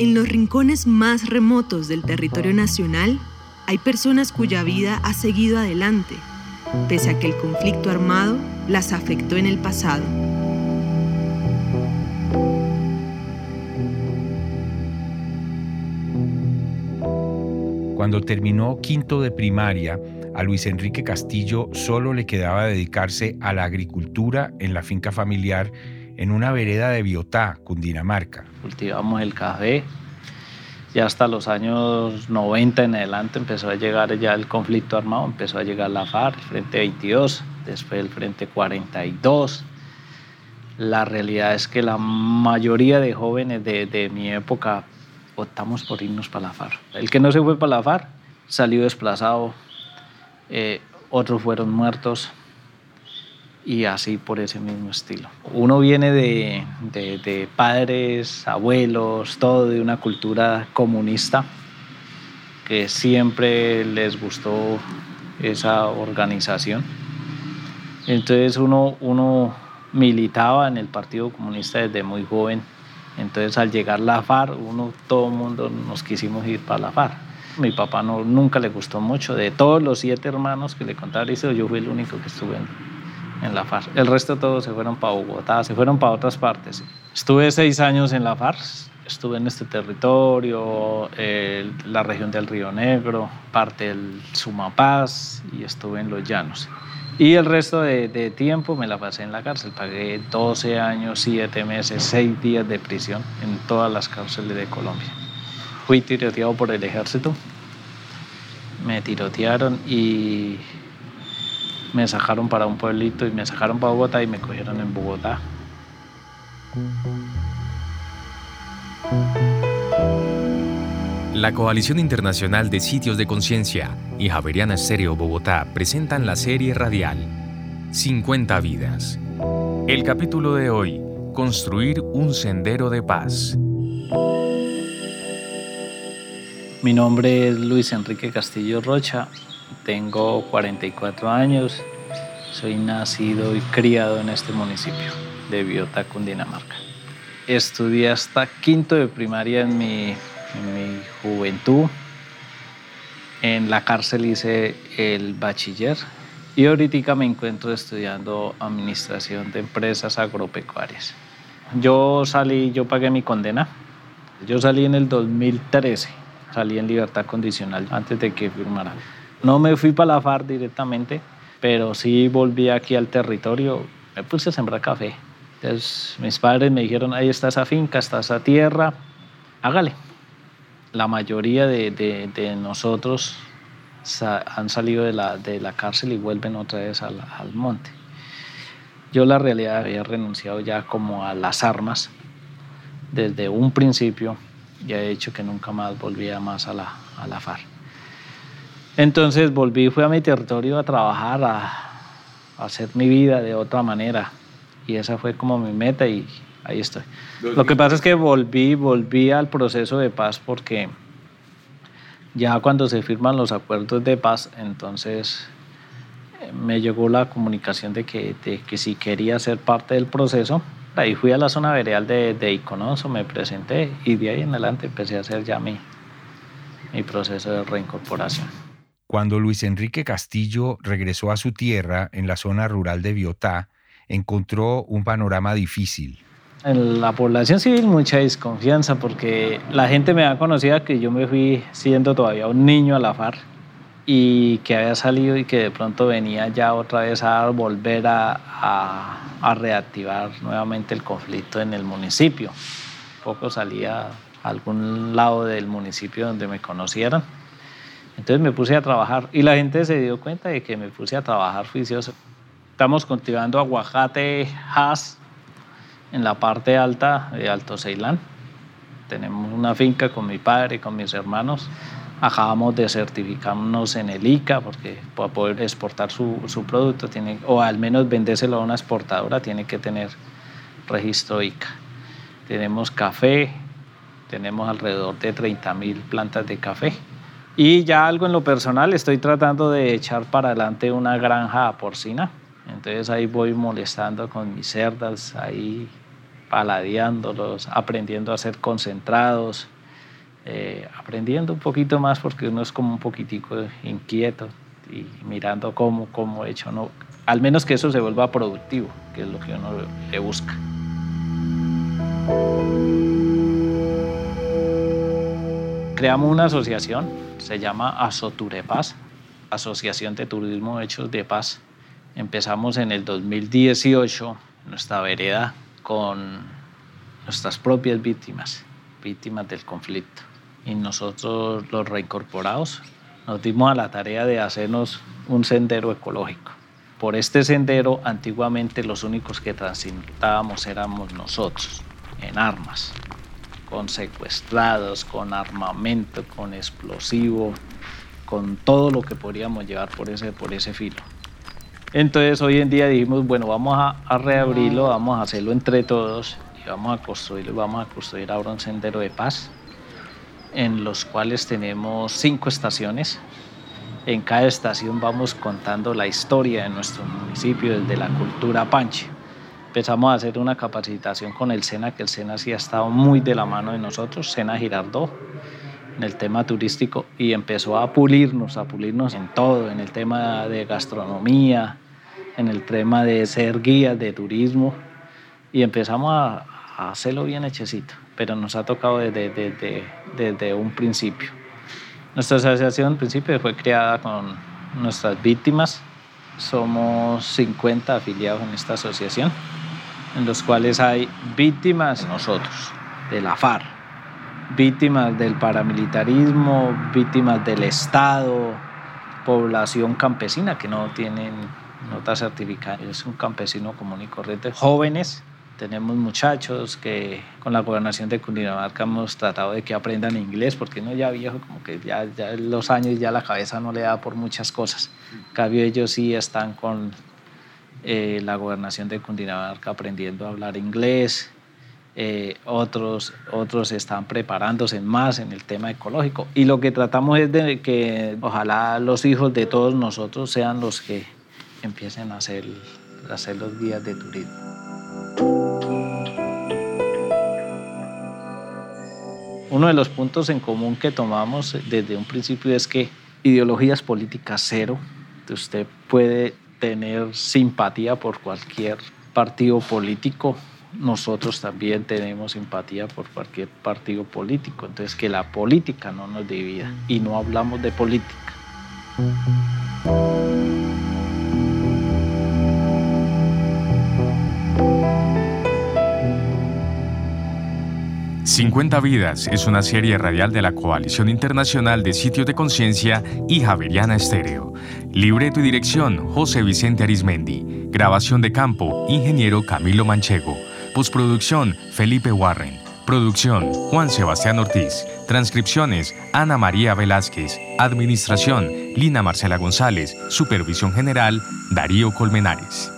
En los rincones más remotos del territorio nacional hay personas cuya vida ha seguido adelante, pese a que el conflicto armado las afectó en el pasado. Cuando terminó quinto de primaria, a Luis Enrique Castillo solo le quedaba dedicarse a la agricultura en la finca familiar en una vereda de Biotá, Cundinamarca. Cultivamos el café y hasta los años 90 en adelante empezó a llegar ya el conflicto armado, empezó a llegar la FARC, el Frente 22, después el Frente 42. La realidad es que la mayoría de jóvenes de, de mi época optamos por irnos para la FARC. El que no se fue para la FARC salió desplazado, eh, otros fueron muertos y así por ese mismo estilo. Uno viene de, de, de padres, abuelos, todo de una cultura comunista que siempre les gustó esa organización. Entonces uno, uno militaba en el Partido Comunista desde muy joven entonces al llegar la FARC, uno, todo el mundo nos quisimos ir para la FARC. Mi papá no, nunca le gustó mucho. De todos los siete hermanos que le contaba yo fui el único que estuve en, la FARC. El resto todos se fueron para Bogotá, se fueron para otras partes. Estuve seis años en la FARC, estuve en este territorio, la región del Río Negro, parte del Sumapaz y estuve en los Llanos. Y el resto de, tiempo me la pasé en la cárcel. Pagué 12 años, 7 meses, 6 días de prisión en todas las cárceles de Colombia. Fui tiroteado por el ejército. Me tirotearon y me sacaron para un pueblito y me sacaron para Bogotá y me cogieron en Bogotá. La Coalición Internacional de Sitios de Conciencia y Javeriana Estéreo Bogotá presentan la serie radial 50 vidas. El capítulo de hoy, Construir un sendero de paz. Mi nombre es Luis Enrique Castillo Rocha, tengo 44 años, soy nacido y criado en este municipio de Biota, Cundinamarca. Estudié hasta quinto de primaria en mi en mi juventud. En la cárcel hice el bachiller y ahorita me encuentro estudiando administración de empresas agropecuarias. Yo salí, yo pagué mi condena. Yo salí en el 2013, salí en libertad condicional antes de que firmara. No me fui para la FARC directamente, pero sí volví aquí al territorio. Me puse a sembrar café. Entonces mis padres me dijeron, ahí está esa finca, está esa tierra, hágale la mayoría de, de, nosotros han salido de la, de la, cárcel y vuelven otra vez al, al, monte. Yo la realidad había renunciado ya como a las armas desde un principio y he hecho que nunca más volvía más a la, a la FARC. Entonces volví, fui a mi territorio a trabajar, a, a hacer mi vida de otra manera y esa fue como mi meta y ahí estoy. Lo que pasa es que volví, volví al proceso de paz porque ya cuando se firman los acuerdos de paz, entonces eh, me llegó la comunicación de que, que si quería ser parte del proceso, ahí fui a la zona vereal de, de Iconoso, me presenté y de ahí en adelante empecé a hacer ya mi, mi proceso de reincorporación. Cuando Luis Enrique Castillo regresó a su tierra en la zona rural de Biotá, encontró un panorama difícil. En la población civil mucha desconfianza porque la gente me ha conocido que yo me fui siendo todavía un niño a la FARC y que había salido y que de pronto venía ya otra vez a volver a, a, reactivar nuevamente el conflicto en el municipio. Poco salía a algún lado del municipio donde me conocieran. Entonces me puse a trabajar y la gente se dio cuenta de que me puse a trabajar juicioso. Estamos cultivando aguacate, has, en la parte alta de Alto Ceilán. Tenemos una finca con mi padre y con mis hermanos. Acabamos de certificarnos en el ICA porque para poder exportar su, su producto tiene, o al menos vendérselo a una exportadora tiene que tener registro ICA. Tenemos café, tenemos alrededor de 30 mil plantas de café. Y ya algo en lo personal, estoy tratando de echar para adelante una granja porcina. Entonces ahí voy molestando con mis cerdas, ahí paladeándolos, aprendiendo a ser concentrados. eh, aprendiendo un poquito más porque uno es como un poquitico inquieto y mirando cómo, cómo he hecho, no, al menos que eso se vuelva productivo, que es lo que uno le busca. Creamos una asociación, se llama Asoturepaz, Asociación de Turismo Hechos de Paz. Empezamos en el 2018 nuestra vereda con nuestras propias víctimas, víctimas del conflicto. Y nosotros los reincorporados nos dimos a la tarea de hacernos un sendero ecológico. Por este sendero antiguamente los únicos que transitábamos éramos nosotros, en armas, con secuestrados, con armamento, con explosivo, con todo lo que podríamos llevar por ese, por ese filo. Entonces hoy en día dijimos, bueno, vamos a, a reabrirlo, vamos a hacerlo entre todos y vamos a construir, vamos a construir ahora un sendero de paz en los cuales tenemos cinco estaciones. En cada estación vamos contando la historia de nuestro municipio desde la cultura panche. Empezamos a hacer una capacitación con el SENA, que el SENA sí ha estado muy de la mano de nosotros, SENA Girardot, en el tema turístico y empezó a pulirnos, a pulirnos en todo, en el tema de gastronomía, en el tema de ser guías de turismo y empezamos a, hacerlo bien hechecito, pero nos ha tocado desde, desde, desde un principio. Nuestra asociación en principio fue creada con nuestras víctimas, somos 50 afiliados en esta asociación, en los cuales hay víctimas nosotros, de la FARC, víctimas del paramilitarismo, víctimas del Estado, población campesina que no tienen nota certificada, es un campesino común y corriente, jóvenes. Tenemos muchachos que con la gobernación de Cundinamarca hemos tratado de que aprendan inglés, porque no ya viejo, como que ya, ya los años ya la cabeza no le da por muchas cosas. En cambio ellos sí están con eh, la gobernación de Cundinamarca aprendiendo a hablar inglés, eh, otros, otros están preparándose más en el tema ecológico. Y lo que tratamos es de que ojalá los hijos de todos nosotros sean los que empiecen a hacer, a hacer los guías de turismo. Uno de los puntos en común que tomamos desde un principio es que ideologías políticas cero, usted puede tener simpatía por cualquier partido político, nosotros también tenemos simpatía por cualquier partido político. Entonces, que la política no nos divida y no hablamos de política. «50 Vidas es una serie radial de la Coalición Internacional de Sitios de Conciencia y Javeriana Estéreo. Libreto y dirección José Vicente Arismendi. Grabación de campo Ingeniero Camilo Manchego. Postproducción, Felipe Warren. Producción, Juan Sebastián Ortiz. Transcripciones, Ana María Velázquez. Administración, Lina Marcela González. Supervisión General, Darío Colmenares.